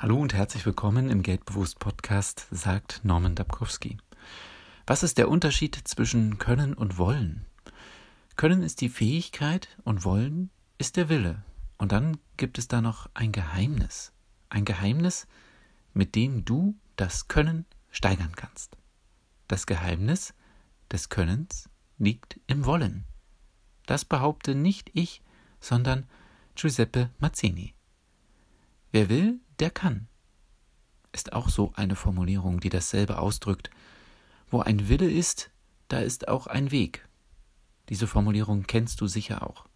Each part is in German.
Hallo und herzlich willkommen im Geldbewusst Podcast, sagt Norman Dabkowski. Was ist der Unterschied zwischen Können und Wollen? Können ist die Fähigkeit und Wollen ist der Wille. Und dann gibt es da noch ein Geheimnis. Ein Geheimnis, mit dem du das Können steigern kannst. Das Geheimnis des Könnens liegt im Wollen. Das behaupte nicht ich, sondern Giuseppe Mazzini. Wer will, der kann. Ist auch so eine Formulierung, die dasselbe ausdrückt. Wo ein Wille ist, da ist auch ein Weg. Diese Formulierung kennst du sicher auch.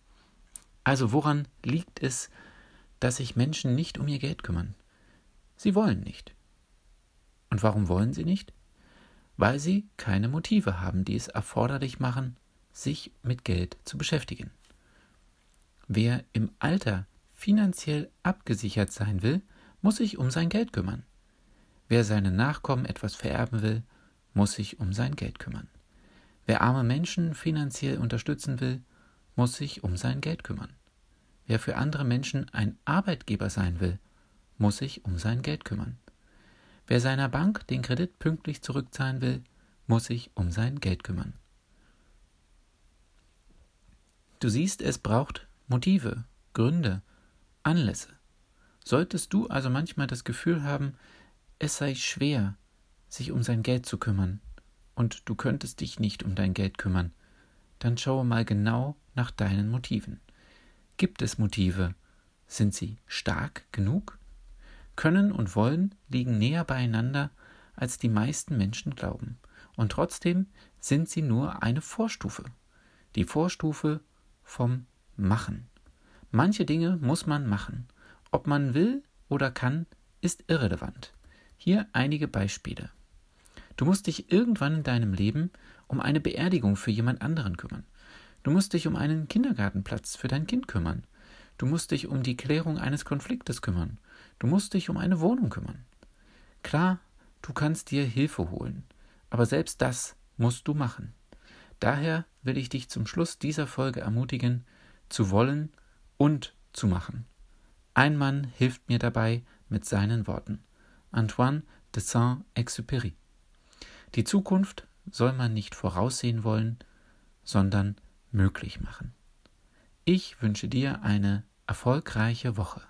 Also woran liegt es, dass sich Menschen nicht um ihr Geld kümmern? Sie wollen nicht. Und warum wollen sie nicht? Weil sie keine Motive haben, die es erforderlich machen, sich mit Geld zu beschäftigen. Wer im Alter finanziell abgesichert sein will, muss sich um sein Geld kümmern. Wer seinen Nachkommen etwas vererben will, muss sich um sein Geld kümmern. Wer arme Menschen finanziell unterstützen will, muss sich um sein Geld kümmern. Wer für andere Menschen ein Arbeitgeber sein will, muss sich um sein Geld kümmern. Wer seiner Bank den Kredit pünktlich zurückzahlen will, muss sich um sein Geld kümmern. Du siehst, es braucht Motive, Gründe, Anlässe. Solltest du also manchmal das Gefühl haben, es sei schwer, sich um sein Geld zu kümmern, und du könntest dich nicht um dein Geld kümmern, dann schaue mal genau nach deinen Motiven. Gibt es Motive? Sind sie stark genug? Können und wollen liegen näher beieinander, als die meisten Menschen glauben, und trotzdem sind sie nur eine Vorstufe, die Vorstufe vom Machen. Manche Dinge muss man machen. Ob man will oder kann, ist irrelevant. Hier einige Beispiele. Du musst dich irgendwann in deinem Leben um eine Beerdigung für jemand anderen kümmern. Du musst dich um einen Kindergartenplatz für dein Kind kümmern. Du musst dich um die Klärung eines Konfliktes kümmern. Du musst dich um eine Wohnung kümmern. Klar, du kannst dir Hilfe holen, aber selbst das musst du machen. Daher will ich dich zum Schluss dieser Folge ermutigen, zu wollen und zu machen. Ein Mann hilft mir dabei mit seinen Worten. Antoine de Saint-Exupéry. Die Zukunft soll man nicht voraussehen wollen, sondern möglich machen. Ich wünsche dir eine erfolgreiche Woche.